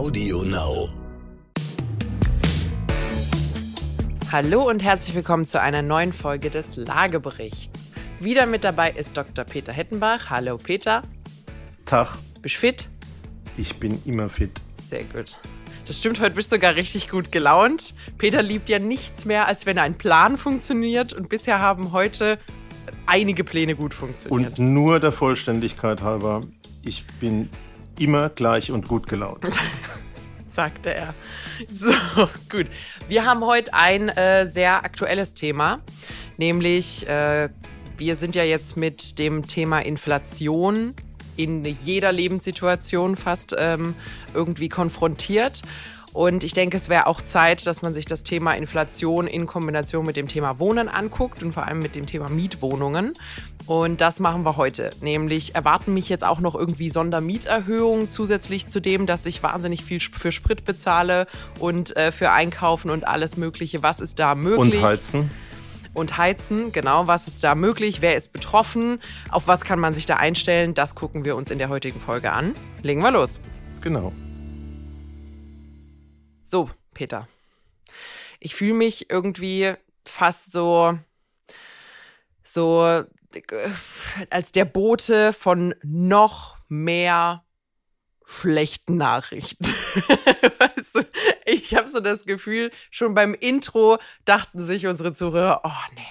Audio Now. Hallo und herzlich willkommen zu einer neuen Folge des Lageberichts. Wieder mit dabei ist Dr. Peter Hettenbach. Hallo Peter. Tag, Bist fit? ich bin immer fit. Sehr gut. Das stimmt, heute bist du sogar richtig gut gelaunt. Peter liebt ja nichts mehr, als wenn ein Plan funktioniert. Und bisher haben heute einige Pläne gut funktioniert. Und nur der Vollständigkeit halber, ich bin immer gleich und gut gelaunt. sagte er. So, gut. Wir haben heute ein äh, sehr aktuelles Thema, nämlich äh, wir sind ja jetzt mit dem Thema Inflation in jeder Lebenssituation fast ähm, irgendwie konfrontiert. Und ich denke, es wäre auch Zeit, dass man sich das Thema Inflation in Kombination mit dem Thema Wohnen anguckt und vor allem mit dem Thema Mietwohnungen. Und das machen wir heute. Nämlich erwarten mich jetzt auch noch irgendwie Sondermieterhöhungen zusätzlich zu dem, dass ich wahnsinnig viel für Sprit bezahle und äh, für Einkaufen und alles Mögliche. Was ist da möglich? Und heizen? und heizen. Genau, was ist da möglich? Wer ist betroffen? Auf was kann man sich da einstellen? Das gucken wir uns in der heutigen Folge an. Legen wir los. Genau. So, Peter. Ich fühle mich irgendwie fast so, so als der Bote von noch mehr schlechten Nachrichten. weißt du, ich habe so das Gefühl, schon beim Intro dachten sich unsere Zuhörer, oh nee,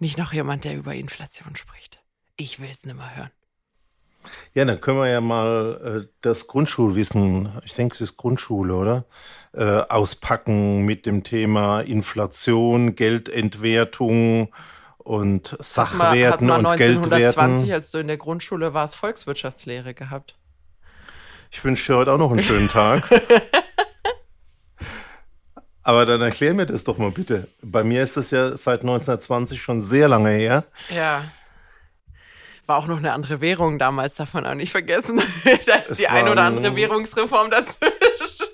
nicht noch jemand, der über Inflation spricht. Ich will es nicht mehr hören. Ja, dann können wir ja mal äh, das Grundschulwissen, ich denke, es ist Grundschule, oder? Äh, auspacken mit dem Thema Inflation, Geldentwertung und Sachwerten hat man, hat man und 1920, Geldwerten. als du in der Grundschule warst, Volkswirtschaftslehre gehabt. Ich wünsche dir heute auch noch einen schönen Tag. Aber dann erklär mir das doch mal bitte. Bei mir ist das ja seit 1920 schon sehr lange her. Ja. War auch noch eine andere Währung damals, darf man auch nicht vergessen. da ist Es die ein oder andere Währungsreform dazwischen.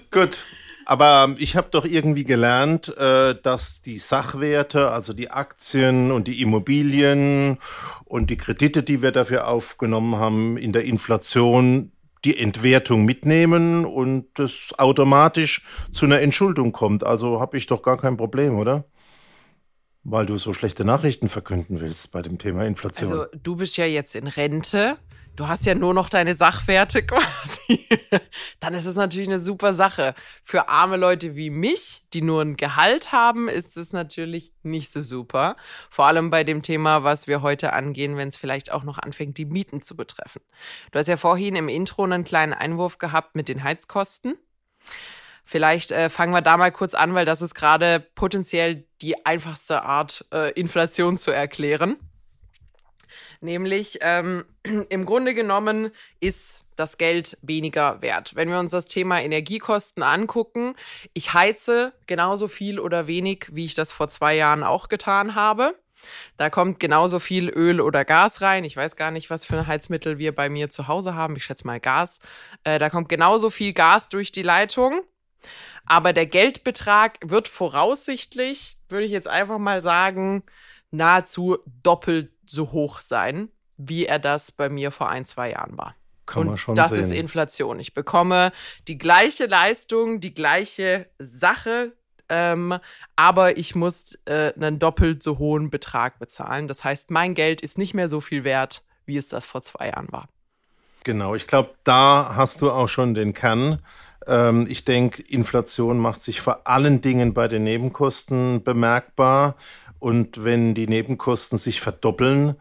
Gut. Aber ähm, ich habe doch irgendwie gelernt, äh, dass die Sachwerte, also die Aktien und die Immobilien und die Kredite, die wir dafür aufgenommen haben, in der Inflation die Entwertung mitnehmen und das automatisch zu einer Entschuldung kommt. Also habe ich doch gar kein Problem, oder? Weil du so schlechte Nachrichten verkünden willst bei dem Thema Inflation. Also, du bist ja jetzt in Rente. Du hast ja nur noch deine Sachwerte quasi. Dann ist es natürlich eine super Sache. Für arme Leute wie mich, die nur ein Gehalt haben, ist es natürlich nicht so super. Vor allem bei dem Thema, was wir heute angehen, wenn es vielleicht auch noch anfängt, die Mieten zu betreffen. Du hast ja vorhin im Intro einen kleinen Einwurf gehabt mit den Heizkosten. Vielleicht äh, fangen wir da mal kurz an, weil das ist gerade potenziell die einfachste Art, äh, Inflation zu erklären. Nämlich, ähm, im Grunde genommen ist das Geld weniger wert. Wenn wir uns das Thema Energiekosten angucken, ich heize genauso viel oder wenig, wie ich das vor zwei Jahren auch getan habe. Da kommt genauso viel Öl oder Gas rein. Ich weiß gar nicht, was für ein Heizmittel wir bei mir zu Hause haben. Ich schätze mal Gas. Äh, da kommt genauso viel Gas durch die Leitung. Aber der Geldbetrag wird voraussichtlich, würde ich jetzt einfach mal sagen, nahezu doppelt so hoch sein, wie er das bei mir vor ein, zwei Jahren war. Kann Und man schon das sehen. ist Inflation. Ich bekomme die gleiche Leistung, die gleiche Sache, ähm, aber ich muss äh, einen doppelt so hohen Betrag bezahlen. Das heißt, mein Geld ist nicht mehr so viel wert, wie es das vor zwei Jahren war. Genau, ich glaube, da hast du auch schon den Kern. Ähm, ich denke, Inflation macht sich vor allen Dingen bei den Nebenkosten bemerkbar. Und wenn die Nebenkosten sich verdoppeln,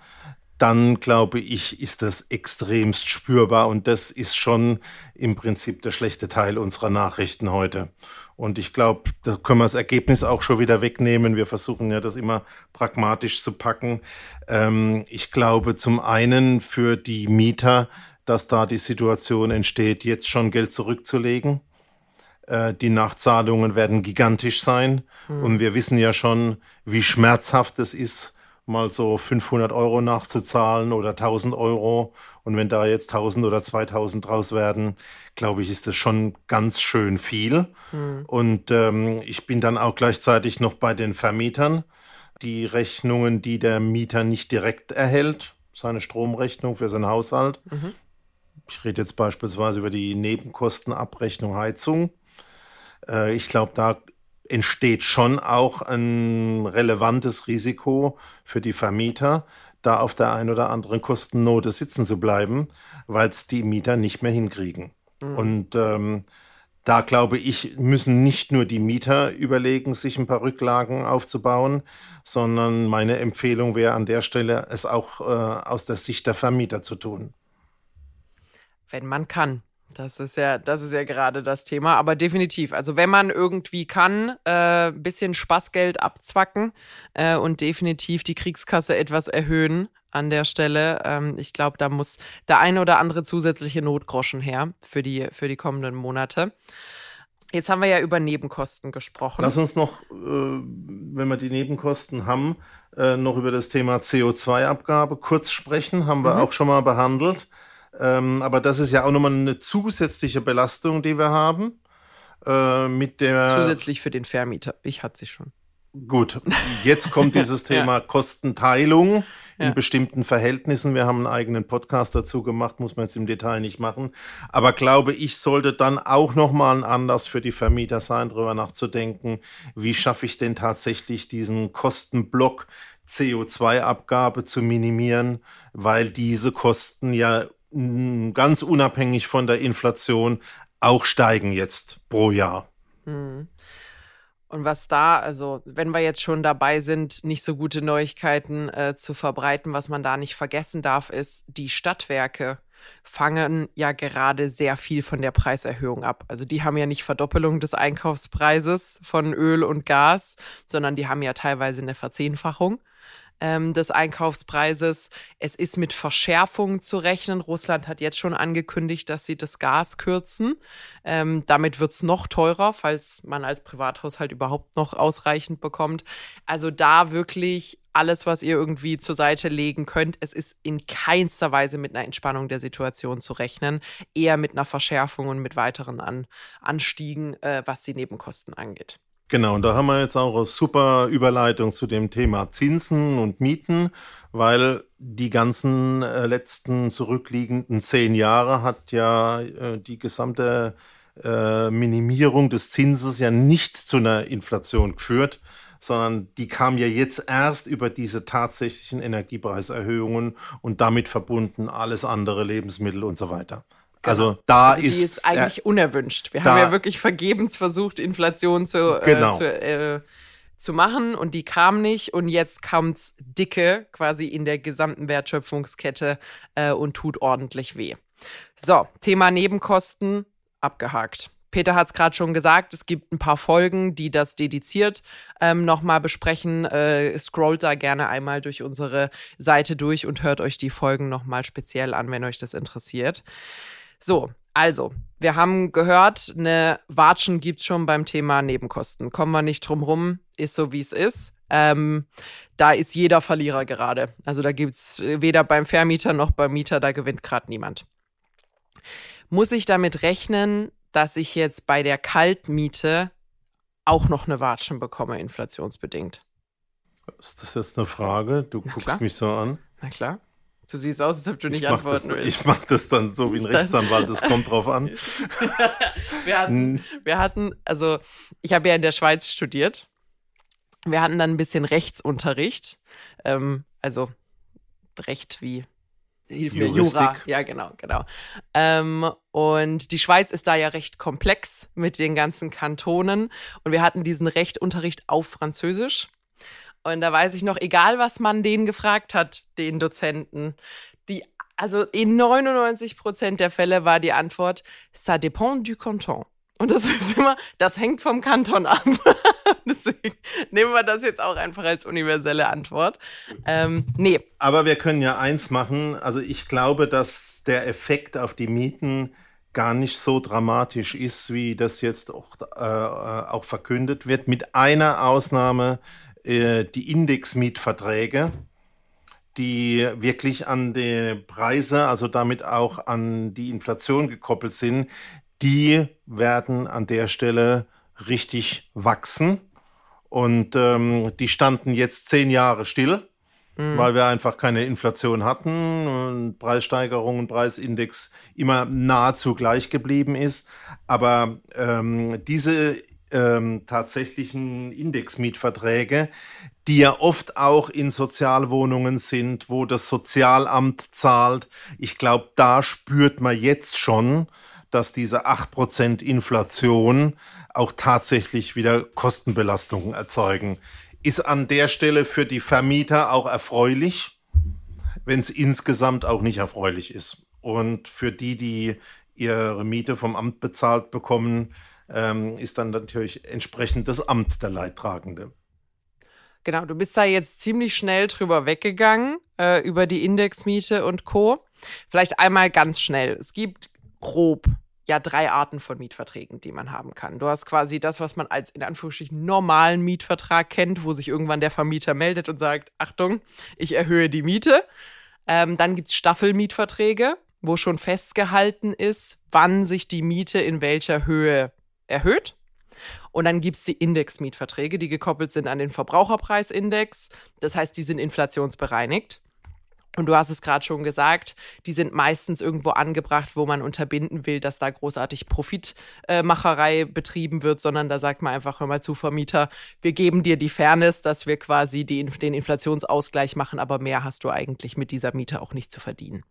dann glaube ich, ist das extremst spürbar. Und das ist schon im Prinzip der schlechte Teil unserer Nachrichten heute. Und ich glaube, da können wir das Ergebnis auch schon wieder wegnehmen. Wir versuchen ja, das immer pragmatisch zu packen. Ähm, ich glaube zum einen für die Mieter, dass da die Situation entsteht, jetzt schon Geld zurückzulegen. Äh, die Nachzahlungen werden gigantisch sein. Und wir wissen ja schon, wie schmerzhaft es ist, mal so 500 Euro nachzuzahlen oder 1000 Euro. Und wenn da jetzt 1000 oder 2000 draus werden, glaube ich, ist das schon ganz schön viel. Und ähm, ich bin dann auch gleichzeitig noch bei den Vermietern. Die Rechnungen, die der Mieter nicht direkt erhält, seine Stromrechnung für seinen Haushalt, Ich rede jetzt beispielsweise über die Nebenkostenabrechnung Heizung. Äh, ich glaube, da entsteht schon auch ein relevantes Risiko für die Vermieter, da auf der einen oder anderen Kostennote sitzen zu bleiben, weil es die Mieter nicht mehr hinkriegen. Mhm. Und ähm, da glaube ich, müssen nicht nur die Mieter überlegen, sich ein paar Rücklagen aufzubauen, sondern meine Empfehlung wäre an der Stelle, es auch äh, aus der Sicht der Vermieter zu tun. Wenn man kann. Das ist ja, das ist ja gerade das Thema, aber definitiv. Also wenn man irgendwie kann, äh, bisschen Spaßgeld abzwacken äh, und definitiv die Kriegskasse etwas erhöhen an der Stelle. Ähm, ich glaube, da muss der eine oder andere zusätzliche Notgroschen her für die, für die kommenden Monate. Jetzt haben wir ja über Nebenkosten gesprochen. Lass uns noch, äh, wenn wir die Nebenkosten haben, äh, noch über das Thema CO2-Abgabe kurz sprechen. Haben wir mhm. auch schon mal behandelt. Ähm, aber das ist ja auch nochmal eine zusätzliche Belastung, die wir haben. Äh, mit der Zusätzlich für den Vermieter. Ich hatte sie schon. Gut, jetzt kommt dieses Thema ja. Kostenteilung in ja. bestimmten Verhältnissen. Wir haben einen eigenen Podcast dazu gemacht, muss man jetzt im Detail nicht machen. Aber glaube ich, sollte dann auch nochmal ein Anlass für die Vermieter sein, darüber nachzudenken, wie schaffe ich denn tatsächlich diesen Kostenblock CO2-Abgabe zu minimieren, weil diese Kosten ja ganz unabhängig von der Inflation auch steigen jetzt pro Jahr. Hm. Und was da, also wenn wir jetzt schon dabei sind, nicht so gute Neuigkeiten äh, zu verbreiten, was man da nicht vergessen darf, ist, die Stadtwerke fangen ja gerade sehr viel von der Preiserhöhung ab. Also die haben ja nicht Verdoppelung des Einkaufspreises von Öl und Gas, sondern die haben ja teilweise eine Verzehnfachung ähm, des Einkaufspreises. Es ist mit Verschärfungen zu rechnen. Russland hat jetzt schon angekündigt, dass sie das Gas kürzen. Ähm, damit wird es noch teurer, falls man als Privathaushalt überhaupt noch ausreichend bekommt. Also da wirklich alles, was ihr irgendwie zur Seite legen könnt. Es ist in keinster Weise mit einer Entspannung der Situation zu rechnen, eher mit einer Verschärfung und mit weiteren An Anstiegen, äh, was die Nebenkosten angeht. Genau, und da haben wir jetzt auch eine super Überleitung zu dem Thema Zinsen und Mieten, weil die ganzen äh, letzten zurückliegenden zehn Jahre hat ja äh, die gesamte äh, Minimierung des Zinses ja nicht zu einer Inflation geführt, sondern die kam ja jetzt erst über diese tatsächlichen Energiepreiserhöhungen und damit verbunden alles andere Lebensmittel und so weiter. Also genau. da also die ist. Die ist eigentlich äh, unerwünscht. Wir haben ja wirklich vergebens versucht, Inflation zu, äh, genau. äh, zu, äh, zu machen und die kam nicht und jetzt kommt's dicke quasi in der gesamten Wertschöpfungskette äh, und tut ordentlich weh. So, Thema Nebenkosten abgehakt. Peter hat es gerade schon gesagt, es gibt ein paar Folgen, die das dediziert ähm, nochmal besprechen. Äh, scrollt da gerne einmal durch unsere Seite durch und hört euch die Folgen nochmal speziell an, wenn euch das interessiert. So, also, wir haben gehört, eine Watschen gibt's schon beim Thema Nebenkosten. Kommen wir nicht drum rum, ist so wie es ist. Ähm, da ist jeder Verlierer gerade. Also da gibt's weder beim Vermieter noch beim Mieter, da gewinnt gerade niemand. Muss ich damit rechnen, dass ich jetzt bei der Kaltmiete auch noch eine Watschen bekomme, inflationsbedingt? Ist das jetzt eine Frage? Du Na guckst klar. mich so an. Na klar. Du siehst aus, als ob du nicht antworten das, willst. Ich mach das dann so wie ein Rechtsanwalt, es kommt drauf an. wir, hatten, wir hatten, also ich habe ja in der Schweiz studiert. Wir hatten dann ein bisschen Rechtsunterricht. Ähm, also Recht wie Hilf mir, Jura. Ja, genau, genau. Ähm, und die Schweiz ist da ja recht komplex mit den ganzen Kantonen. Und wir hatten diesen Rechtunterricht auf Französisch. Und da weiß ich noch, egal was man denen gefragt hat, den Dozenten, die, also in 99 Prozent der Fälle war die Antwort, ça dépend du canton. Und das ist immer, das hängt vom Kanton ab. Deswegen nehmen wir das jetzt auch einfach als universelle Antwort. Ähm, nee. Aber wir können ja eins machen. Also ich glaube, dass der Effekt auf die Mieten gar nicht so dramatisch ist, wie das jetzt auch, äh, auch verkündet wird. Mit einer Ausnahme, äh, die Indexmietverträge, die wirklich an die Preise, also damit auch an die Inflation gekoppelt sind, die werden an der Stelle richtig wachsen. Und ähm, die standen jetzt zehn Jahre still. mhm. weil wir einfach keine Inflation hatten und Preissteigerung und Preisindex immer nahezu gleich geblieben ist. Aber ähm, diese ähm, tatsächlichen Indexmietverträge, die ja oft auch in Sozialwohnungen sind, wo das Sozialamt zahlt. Ich glaube, da spürt man jetzt schon, dass diese 8% Inflation auch tatsächlich wieder Kostenbelastungen erzeugen. Ist an der Stelle für die Vermieter auch erfreulich, wenn es insgesamt auch nicht erfreulich ist. Und für die, die ihre Miete vom Amt bezahlt bekommen, ähm, ist dann natürlich entsprechend das Amt der Leidtragende. Genau, du bist da jetzt ziemlich schnell drüber weggegangen, äh, über die Indexmiete und Co. Vielleicht einmal ganz schnell. Es gibt grob ja drei Arten von Mietverträgen, die man haben kann. Du hast quasi das, was man als in Anführungsstrichen normalen Mietvertrag kennt, wo sich irgendwann der Vermieter meldet und sagt, Achtung, ich erhöhe die Miete. Ähm, dann gibt es Staffelmietverträge, wo schon festgehalten ist, wann sich die Miete in welcher Höhe erhöht. Und dann gibt es die Indexmietverträge, die gekoppelt sind an den Verbraucherpreisindex. Das heißt, die sind inflationsbereinigt. Und du hast es gerade schon gesagt, die sind meistens irgendwo angebracht, wo man unterbinden will, dass da großartig Profitmacherei betrieben wird, sondern da sagt man einfach, hör mal zu, Vermieter, wir geben dir die Fairness, dass wir quasi die, den Inflationsausgleich machen, aber mehr hast du eigentlich mit dieser Miete auch nicht zu verdienen.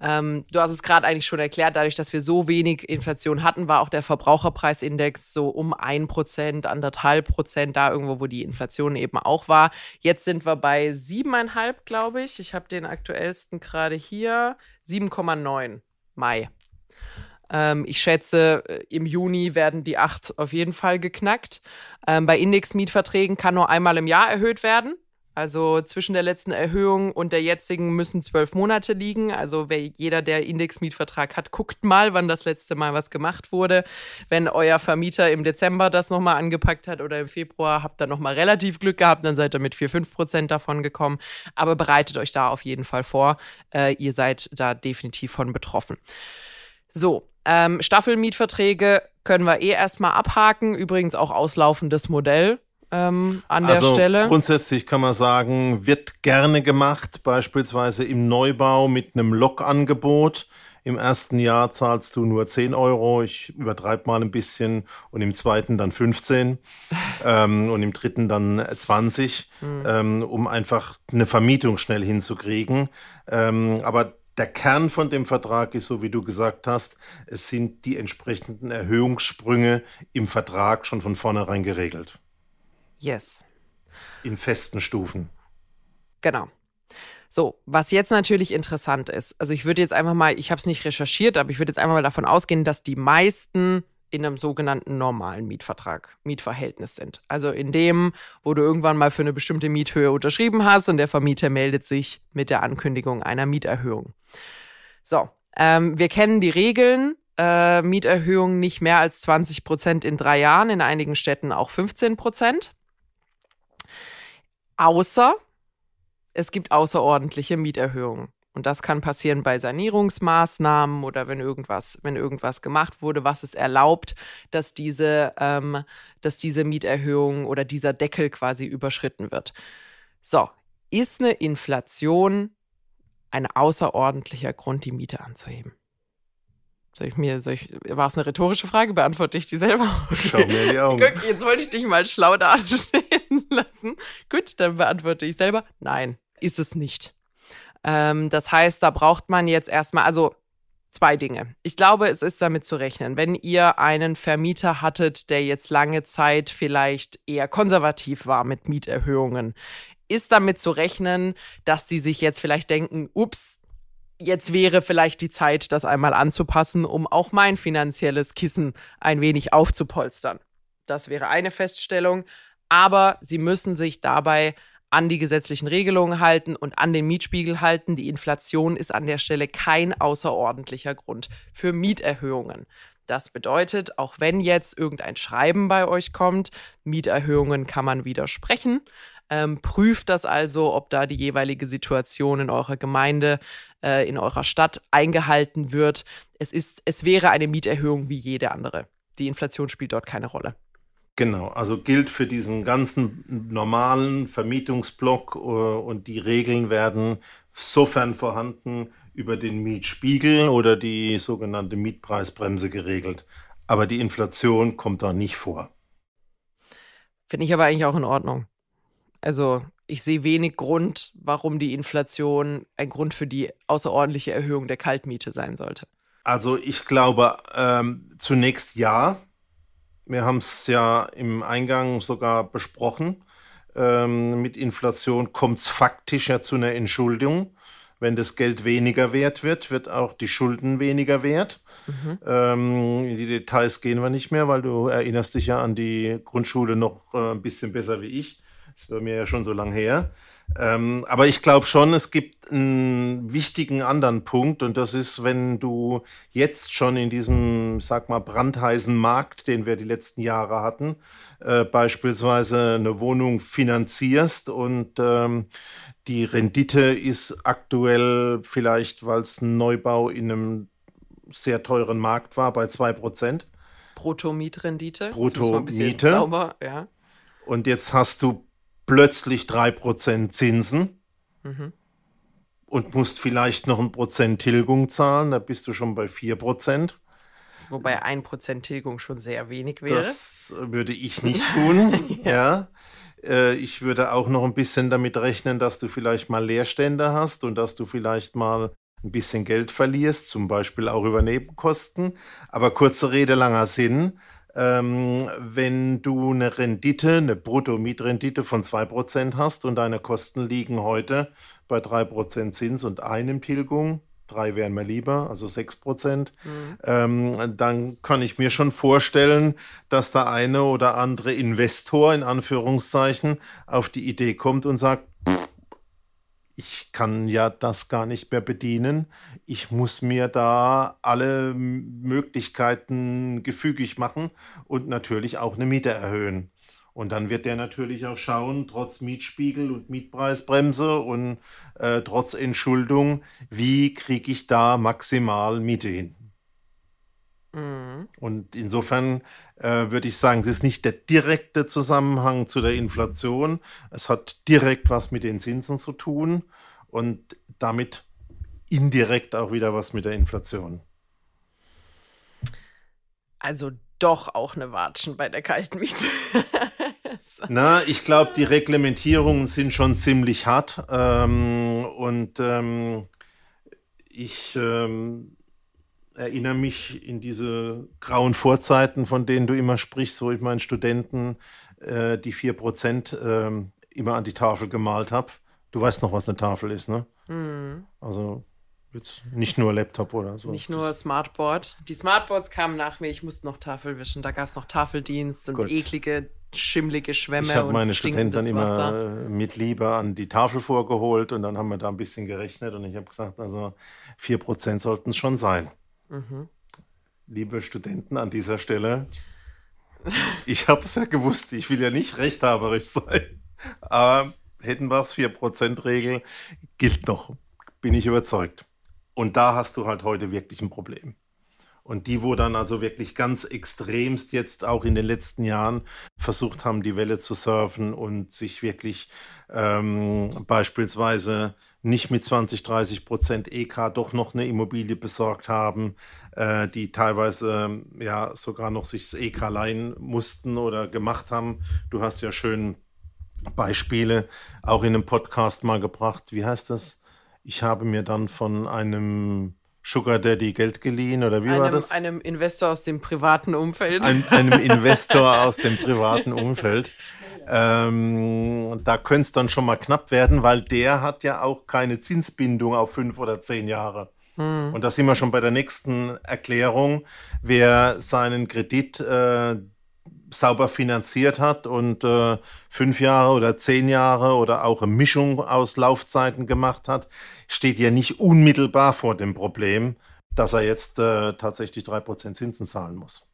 Ähm, du hast es gerade eigentlich schon erklärt, dadurch, dass wir so wenig Inflation hatten, war auch der Verbraucherpreisindex so um ein Prozent, anderthalb Prozent, da irgendwo, wo die Inflation eben auch war. Jetzt sind wir bei siebeneinhalb, glaube ich. Ich habe den aktuellsten gerade hier, 7,9 Mai. Ähm, ich schätze, äh, im Juni werden die acht auf jeden Fall geknackt. Ähm, bei Indexmietverträgen kann nur einmal im Jahr erhöht werden. Also zwischen der letzten Erhöhung und der jetzigen müssen zwölf Monate liegen. Also wer, jeder, der Indexmietvertrag hat, guckt mal, wann das letzte Mal was gemacht wurde. Wenn euer Vermieter im Dezember das nochmal angepackt hat oder im Februar, habt ihr nochmal relativ Glück gehabt, dann seid ihr mit 4, 5 Prozent davon gekommen. Aber bereitet euch da auf jeden Fall vor. Äh, ihr seid da definitiv von betroffen. So, ähm, Staffelmietverträge können wir eh erstmal abhaken. Übrigens auch auslaufendes Modell ähm, an der also Stelle. Grundsätzlich kann man sagen, wird gerne gemacht, beispielsweise im Neubau mit einem Lokangebot. Im ersten Jahr zahlst du nur 10 Euro, ich übertreibe mal ein bisschen, und im zweiten dann 15 ähm, und im dritten dann 20, mhm. ähm, um einfach eine Vermietung schnell hinzukriegen. Ähm, aber der Kern von dem Vertrag ist, so wie du gesagt hast, es sind die entsprechenden Erhöhungssprünge im Vertrag schon von vornherein geregelt. Yes. In festen Stufen. Genau. So, was jetzt natürlich interessant ist, also ich würde jetzt einfach mal, ich habe es nicht recherchiert, aber ich würde jetzt einfach mal davon ausgehen, dass die meisten in einem sogenannten normalen Mietvertrag, Mietverhältnis sind. Also in dem, wo du irgendwann mal für eine bestimmte Miethöhe unterschrieben hast und der Vermieter meldet sich mit der Ankündigung einer Mieterhöhung. So, ähm, wir kennen die Regeln. Äh, Mieterhöhung nicht mehr als 20 Prozent in drei Jahren, in einigen Städten auch 15 Prozent. Außer es gibt außerordentliche Mieterhöhungen. Und das kann passieren bei Sanierungsmaßnahmen oder wenn irgendwas, wenn irgendwas gemacht wurde, was es erlaubt, dass diese, ähm, dass diese Mieterhöhung oder dieser Deckel quasi überschritten wird. So, ist eine Inflation ein außerordentlicher Grund, die Miete anzuheben? Soll ich mir, soll ich, war es eine rhetorische Frage? Beantworte ich die selber? Schau mir die Augen. Jetzt wollte ich dich mal schlau dastehen lassen. Gut, dann beantworte ich selber. Nein, ist es nicht. Ähm, das heißt, da braucht man jetzt erstmal, also zwei Dinge. Ich glaube, es ist damit zu rechnen. Wenn ihr einen Vermieter hattet, der jetzt lange Zeit vielleicht eher konservativ war mit Mieterhöhungen, ist damit zu rechnen, dass sie sich jetzt vielleicht denken, ups, jetzt wäre vielleicht die Zeit, das einmal anzupassen, um auch mein finanzielles Kissen ein wenig aufzupolstern. Das wäre eine Feststellung. Aber sie müssen sich dabei an die gesetzlichen Regelungen halten und an den Mietspiegel halten. Die Inflation ist an der Stelle kein außerordentlicher Grund für Mieterhöhungen. Das bedeutet, auch wenn jetzt irgendein Schreiben bei euch kommt, Mieterhöhungen kann man widersprechen. Ähm, prüft das also, ob da die jeweilige Situation in eurer Gemeinde, äh, in eurer Stadt eingehalten wird. Es ist, es wäre eine Mieterhöhung wie jede andere. Die Inflation spielt dort keine Rolle. Genau, also gilt für diesen ganzen normalen Vermietungsblock äh, und die Regeln werden sofern vorhanden über den Mietspiegel oder die sogenannte Mietpreisbremse geregelt. Aber die Inflation kommt da nicht vor. Finde ich aber eigentlich auch in Ordnung. Also ich sehe wenig Grund, warum die Inflation ein Grund für die außerordentliche Erhöhung der Kaltmiete sein sollte. Also ich glaube ähm, zunächst ja. Wir haben es ja im Eingang sogar besprochen. Ähm, mit Inflation kommt es faktisch ja zu einer Entschuldung. Wenn das Geld weniger wert wird, wird auch die Schulden weniger wert. Mhm. Ähm, in die Details gehen wir nicht mehr, weil du erinnerst dich ja an die Grundschule noch äh, ein bisschen besser wie ich. Das war mir ja schon so lange her. Ähm, aber ich glaube schon, es gibt einen wichtigen anderen Punkt und das ist, wenn du jetzt schon in diesem, sag mal, brandheißen Markt, den wir die letzten Jahre hatten, äh, beispielsweise eine Wohnung finanzierst und ähm, die Rendite ist aktuell vielleicht, weil es ein Neubau in einem sehr teuren Markt war, bei 2%. Brutto-Mietrendite. Brutto-Miete. Ja. Und jetzt hast du plötzlich 3% Zinsen mhm. und musst vielleicht noch ein Prozent Tilgung zahlen, da bist du schon bei 4%. Wobei ein Prozent Tilgung schon sehr wenig wäre. Das würde ich nicht tun, ja. ja. Äh, ich würde auch noch ein bisschen damit rechnen, dass du vielleicht mal Leerstände hast und dass du vielleicht mal ein bisschen Geld verlierst, zum Beispiel auch über Nebenkosten. Aber kurze Rede, langer Sinn. Ähm, wenn du eine Rendite, eine Brutto-Mietrendite von 2% hast und deine Kosten liegen heute bei 3% Zins und einem Tilgung, drei wären mir lieber, also 6%, mhm. ähm, dann kann ich mir schon vorstellen, dass der eine oder andere Investor in Anführungszeichen auf die Idee kommt und sagt, ich kann ja das gar nicht mehr bedienen. Ich muss mir da alle Möglichkeiten gefügig machen und natürlich auch eine Miete erhöhen. Und dann wird der natürlich auch schauen, trotz Mietspiegel und Mietpreisbremse und äh, trotz Entschuldung, wie kriege ich da maximal Miete hin. Mhm. Und insofern äh, würde ich sagen, es ist nicht der direkte Zusammenhang zu der Inflation. Es hat direkt was mit den Zinsen zu tun und damit indirekt auch wieder was mit der Inflation. Also doch auch eine Watschen bei der kalten Miete. Na, ich glaube, die Reglementierungen sind schon ziemlich hart. Ähm, und ähm, ich ähm, erinnere mich in diese grauen Vorzeiten, von denen du immer sprichst, wo ich meinen Studenten äh, die 4% äh, immer an die Tafel gemalt habe. Du weißt noch, was eine Tafel ist, ne? Mhm. Also jetzt nicht nur Laptop oder so. Nicht nur Smartboard. Die Smartboards kamen nach mir, ich musste noch Tafel wischen. Da gab es noch Tafeldienst und Gut. eklige, schimmlige Schwämme. Ich habe meine Studenten dann immer Wasser. mit Liebe an die Tafel vorgeholt und dann haben wir da ein bisschen gerechnet und ich habe gesagt, also 4% sollten es schon sein. Liebe Studenten an dieser Stelle, ich habe es ja gewusst, ich will ja nicht rechthaberisch sein, aber es 4%-Regel gilt noch, bin ich überzeugt. Und da hast du halt heute wirklich ein Problem. Und die, wo dann also wirklich ganz extremst jetzt auch in den letzten Jahren versucht haben, die Welle zu surfen und sich wirklich ähm, beispielsweise nicht mit 20, 30 Prozent EK doch noch eine Immobilie besorgt haben, äh, die teilweise ja sogar noch sich das EK leihen mussten oder gemacht haben. Du hast ja schön Beispiele auch in einem Podcast mal gebracht. Wie heißt das? Ich habe mir dann von einem Sugar Daddy Geld geliehen oder wie einem, war das? Einem Investor aus dem privaten Umfeld. Ein, einem Investor aus dem privaten Umfeld. Ähm, da könnte es dann schon mal knapp werden, weil der hat ja auch keine Zinsbindung auf fünf oder zehn Jahre. Hm. Und da sind wir schon bei der nächsten Erklärung. Wer seinen Kredit äh, sauber finanziert hat und äh, fünf Jahre oder zehn Jahre oder auch eine Mischung aus Laufzeiten gemacht hat, steht ja nicht unmittelbar vor dem Problem, dass er jetzt äh, tatsächlich drei Prozent Zinsen zahlen muss.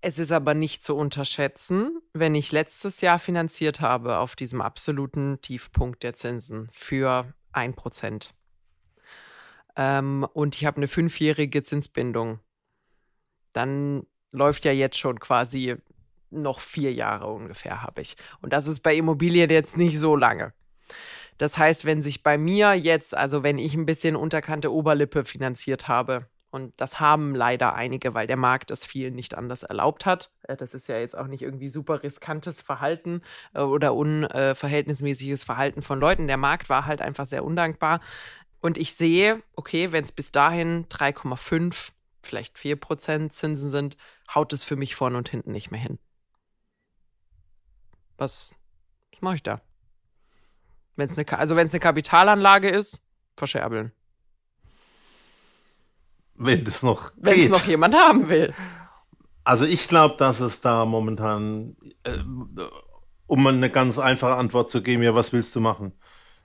Es ist aber nicht zu unterschätzen, wenn ich letztes Jahr finanziert habe auf diesem absoluten Tiefpunkt der Zinsen für ein Prozent. Ähm, und ich habe eine fünfjährige Zinsbindung. Dann läuft ja jetzt schon quasi noch vier Jahre ungefähr habe ich. Und das ist bei Immobilien jetzt nicht so lange. Das heißt, wenn sich bei mir jetzt, also wenn ich ein bisschen unterkante Oberlippe finanziert habe, und das haben leider einige, weil der Markt es vielen nicht anders erlaubt hat. Äh, das ist ja jetzt auch nicht irgendwie super riskantes Verhalten äh, oder unverhältnismäßiges Verhalten von Leuten. Der Markt war halt einfach sehr undankbar. Und ich sehe, okay, wenn es bis dahin 3,5, vielleicht 4 Prozent Zinsen sind, haut es für mich vorne und hinten nicht mehr hin. Was, was mache ich da? Wenn's eine, also wenn es eine Kapitalanlage ist, verscherbeln. Wenn das noch Wenn es noch jemand haben will. Also ich glaube, dass es da momentan, äh, um eine ganz einfache Antwort zu geben, ja, was willst du machen?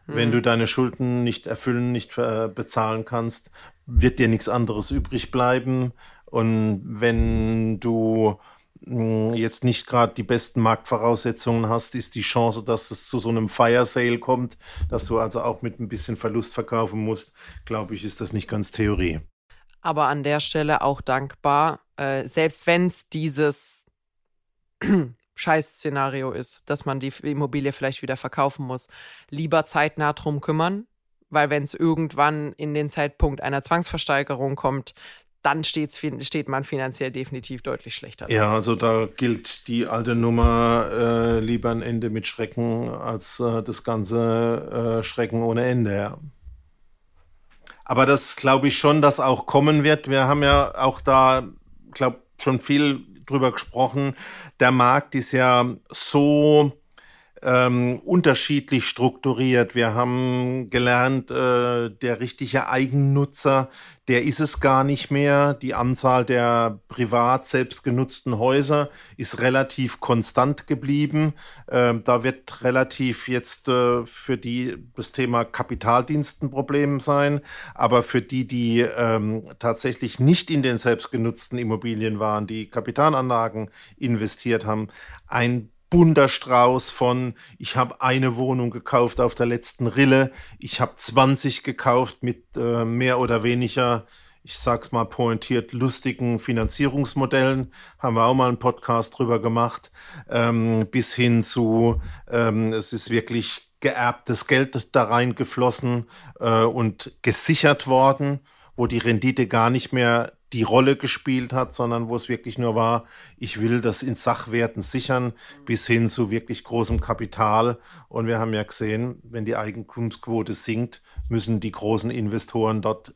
Hm. Wenn du deine Schulden nicht erfüllen, nicht äh, bezahlen kannst, wird dir nichts anderes übrig bleiben. Und wenn du hm, jetzt nicht gerade die besten Marktvoraussetzungen hast, ist die Chance, dass es zu so einem Fire Sale kommt, dass du also auch mit ein bisschen Verlust verkaufen musst, glaube ich, ist das nicht ganz Theorie aber an der Stelle auch dankbar, äh, selbst wenn es dieses Scheiß-Szenario ist, dass man die Immobilie vielleicht wieder verkaufen muss, lieber zeitnah drum kümmern, weil wenn es irgendwann in den Zeitpunkt einer Zwangsversteigerung kommt, dann steht man finanziell definitiv deutlich schlechter. Ja, also da gilt die alte Nummer, äh, lieber ein Ende mit Schrecken als äh, das ganze äh, Schrecken ohne Ende. Ja. Aber das glaube ich schon, dass auch kommen wird. Wir haben ja auch da, glaube schon viel drüber gesprochen. Der Markt ist ja so ähm, unterschiedlich strukturiert. Wir haben gelernt, äh, der richtige Eigennutzer, der ist es gar nicht mehr. Die Anzahl der privat selbst genutzten Häuser ist relativ konstant geblieben. Ähm, da wird relativ jetzt äh, für die das Thema Kapitaldienst ein Problem sein. Aber für die, die ähm, tatsächlich nicht in den selbstgenutzten Immobilien waren, die Kapitalanlagen investiert haben, ein bunter Strauß von, ich habe eine Wohnung gekauft auf der letzten Rille, ich habe 20 gekauft mit äh, mehr oder weniger, ich sag's mal pointiert, lustigen Finanzierungsmodellen. Haben wir auch mal einen Podcast drüber gemacht, ähm, bis hin zu, ähm, es ist wirklich geerbtes Geld da reingeflossen äh, und gesichert worden, wo die Rendite gar nicht mehr die Rolle gespielt hat, sondern wo es wirklich nur war, ich will das in Sachwerten sichern, bis hin zu wirklich großem Kapital. Und wir haben ja gesehen, wenn die Eigentumsquote sinkt, müssen die großen Investoren dort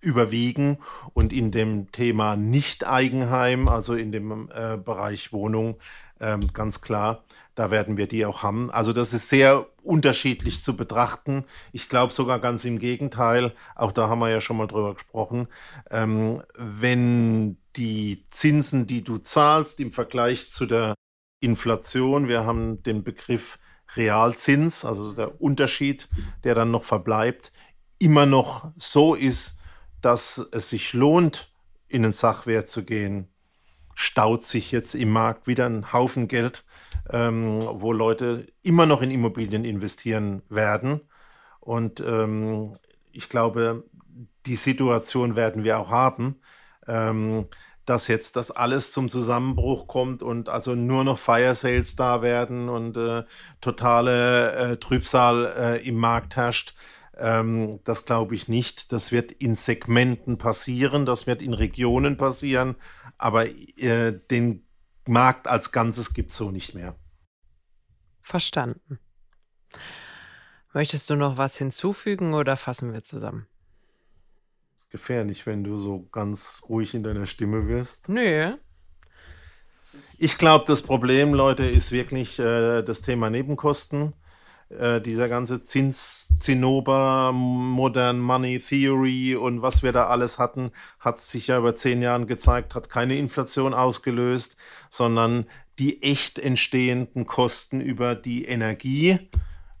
überwiegen und in dem Thema Nicht-Eigenheim, also in dem äh, Bereich Wohnung, äh, ganz klar, da werden wir die auch haben. Also das ist sehr unterschiedlich zu betrachten. Ich glaube sogar ganz im Gegenteil, auch da haben wir ja schon mal drüber gesprochen, ähm, wenn die Zinsen, die du zahlst im Vergleich zu der Inflation, wir haben den Begriff Realzins, also der Unterschied, der dann noch verbleibt, immer noch so ist, dass es sich lohnt, in den Sachwert zu gehen, staut sich jetzt im Markt wieder ein Haufen Geld ähm, wo Leute immer noch in Immobilien investieren werden. Und ähm, ich glaube, die Situation werden wir auch haben, ähm, dass jetzt das alles zum Zusammenbruch kommt und also nur noch Fire Sales da werden und äh, totale äh, Trübsal äh, im Markt herrscht. Ähm, das glaube ich nicht. Das wird in Segmenten passieren, das wird in Regionen passieren, aber äh, den Markt als Ganzes gibt es so nicht mehr. Verstanden. Möchtest du noch was hinzufügen oder fassen wir zusammen? ist gefährlich, wenn du so ganz ruhig in deiner Stimme wirst. Nö. Ich glaube, das Problem, Leute, ist wirklich äh, das Thema Nebenkosten. Äh, dieser ganze Zins, Zinnober, Modern Money Theory und was wir da alles hatten, hat sich ja über zehn Jahren gezeigt, hat keine Inflation ausgelöst, sondern die echt entstehenden Kosten über die Energie,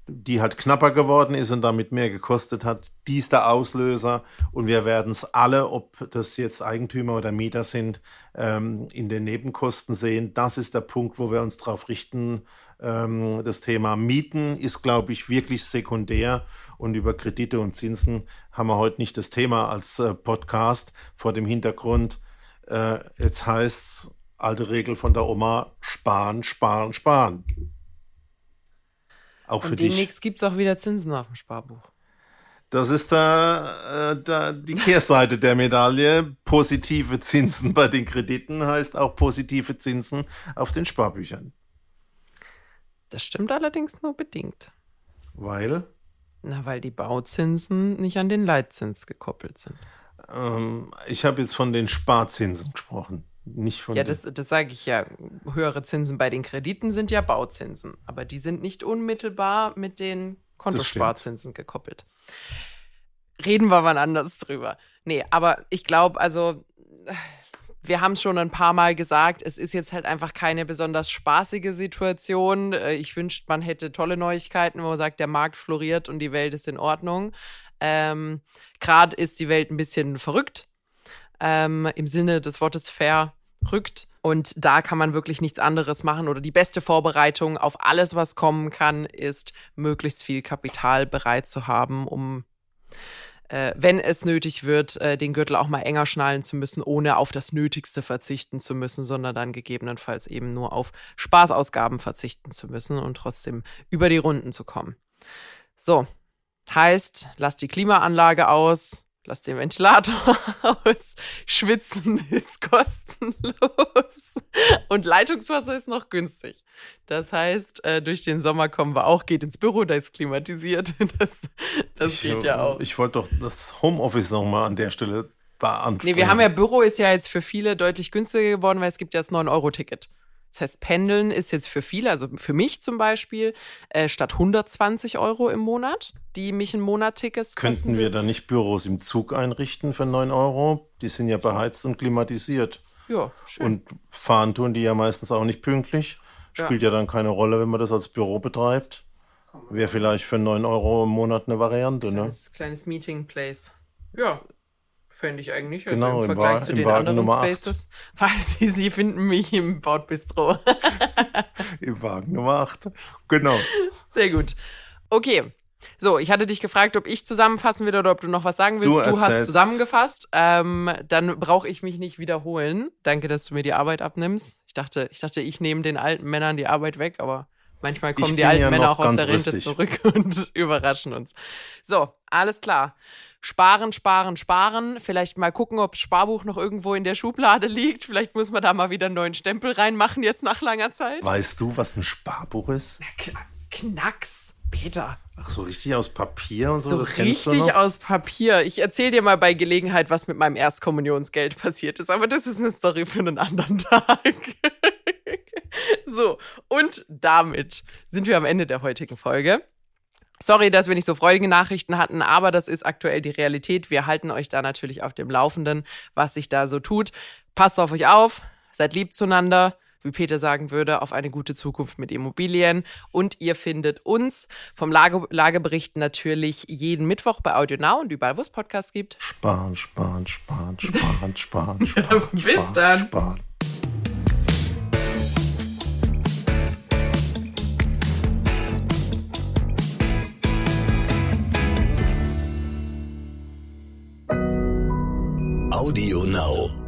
die halt knapper geworden ist und damit mehr gekostet hat, die ist der Auslöser. Und wir werden es alle, ob das jetzt Eigentümer oder Mieter sind, ähm, in den Nebenkosten sehen. Das ist der Punkt, wo wir uns darauf richten ähm, das Thema Mieten ist, glaube ich, wirklich sekundär. Und über Kredite und Zinsen haben wir heute nicht das Thema als äh, Podcast vor dem Hintergrund. Äh, jetzt heißt alte Regel von der Oma, sparen, sparen, sparen. Auch Und für demnächst gibt es auch wieder Zinsen auf dem Sparbuch. Das ist da, äh, da die Kehrseite der Medaille. Positive Zinsen bei den Krediten heißt auch positive Zinsen auf den Sparbüchern. Das stimmt allerdings nur bedingt. Weil? Na, weil die Bauzinsen nicht an den Leitzins gekoppelt sind. Ähm, ich habe jetzt von den Sparzinsen gesprochen. Nicht von ja, das, das sage ich ja. Höhere Zinsen bei den Krediten sind ja Bauzinsen. Aber die sind nicht unmittelbar mit den Kontosparzinsen gekoppelt. Reden wir wann anders drüber. Nee, aber ich glaube, also wir haben es schon ein paar Mal gesagt, es ist jetzt halt einfach keine besonders spaßige Situation. Äh, ich wünschte, man hätte tolle Neuigkeiten, wo man sagt, der Markt floriert und die Welt ist in Ordnung. Ähm, Gerade ist die Welt ein bisschen verrückt, ähm, im Sinne des Wortes verrückt. Und da kann man wirklich nichts anderes machen. Oder die beste Vorbereitung auf alles, was kommen kann, ist, möglichst viel Kapital bereit zu haben, um äh, wenn es nötig wird, äh, den Gürtel auch mal enger schnallen zu müssen, ohne auf das Nötigste verzichten zu müssen, sondern dann gegebenenfalls eben nur auf Spaßausgaben verzichten zu müssen und trotzdem über die Runden zu kommen. So, heißt, lass die Klimaanlage aus, lass den Ventilator aus, Schwitzen ist kostenlos und Leitungswasser ist noch günstig. Das heißt, äh, durch den Sommer kommen wir auch, geht ins Büro, da ist klimatisiert. Das, das ich, geht ja auch. Ich wollte doch das Homeoffice nochmal an der Stelle da ansprechen. Nee, wir haben ja Büro ist ja jetzt für viele deutlich günstiger geworden, weil es gibt ja das 9-Euro-Ticket. Das heißt, Pendeln ist jetzt für viele, also für mich zum Beispiel, äh, statt 120 Euro im Monat, die mich ein Monat Tickets Könnten wir da nicht Büros im Zug einrichten für 9 Euro? Die sind ja beheizt und klimatisiert. Ja, schön. Und fahren tun die ja meistens auch nicht pünktlich. Spielt ja. ja dann keine Rolle, wenn man das als Büro betreibt. Wäre vielleicht für 9 Euro im Monat eine Variante, ne? Kleines, kleines Meeting Place. Ja, Fände ich eigentlich. Also genau, im Vergleich zu den anderen Nummer Spaces. 8. Weil sie, sie finden mich im Bordbistro. Im Wagen Nummer 8. Genau. Sehr gut. Okay. So, ich hatte dich gefragt, ob ich zusammenfassen will oder ob du noch was sagen willst. Du, du hast zusammengefasst. Ähm, dann brauche ich mich nicht wiederholen. Danke, dass du mir die Arbeit abnimmst. Ich dachte, ich dachte, ich nehme den alten Männern die Arbeit weg, aber manchmal kommen die alten ja Männer auch aus der Rente zurück und überraschen uns. So, alles klar sparen, sparen, sparen. Vielleicht mal gucken, ob das Sparbuch noch irgendwo in der Schublade liegt. Vielleicht muss man da mal wieder einen neuen Stempel reinmachen jetzt nach langer Zeit. Weißt du, was ein Sparbuch ist? Knacks, Peter. Ach so, richtig aus Papier und so? So richtig aus Papier. Ich erzähle dir mal bei Gelegenheit, was mit meinem Erstkommunionsgeld passiert ist. Aber das ist eine Story für einen anderen Tag. so, und damit sind wir am Ende der heutigen Folge. Sorry, dass wir nicht so freudige Nachrichten hatten, aber das ist aktuell die Realität. Wir halten euch da natürlich auf dem Laufenden, was sich da so tut. Passt auf euch auf, seid lieb zueinander, wie Peter sagen würde, auf eine gute Zukunft mit Immobilien. Und ihr findet uns vom Lage Lagebericht natürlich jeden Mittwoch bei Audio Now und überall, wo es Podcasts gibt. Sparen, sparen, sparen, sparen, sparen, sparen. Bis dann. Sparen. Audio Now.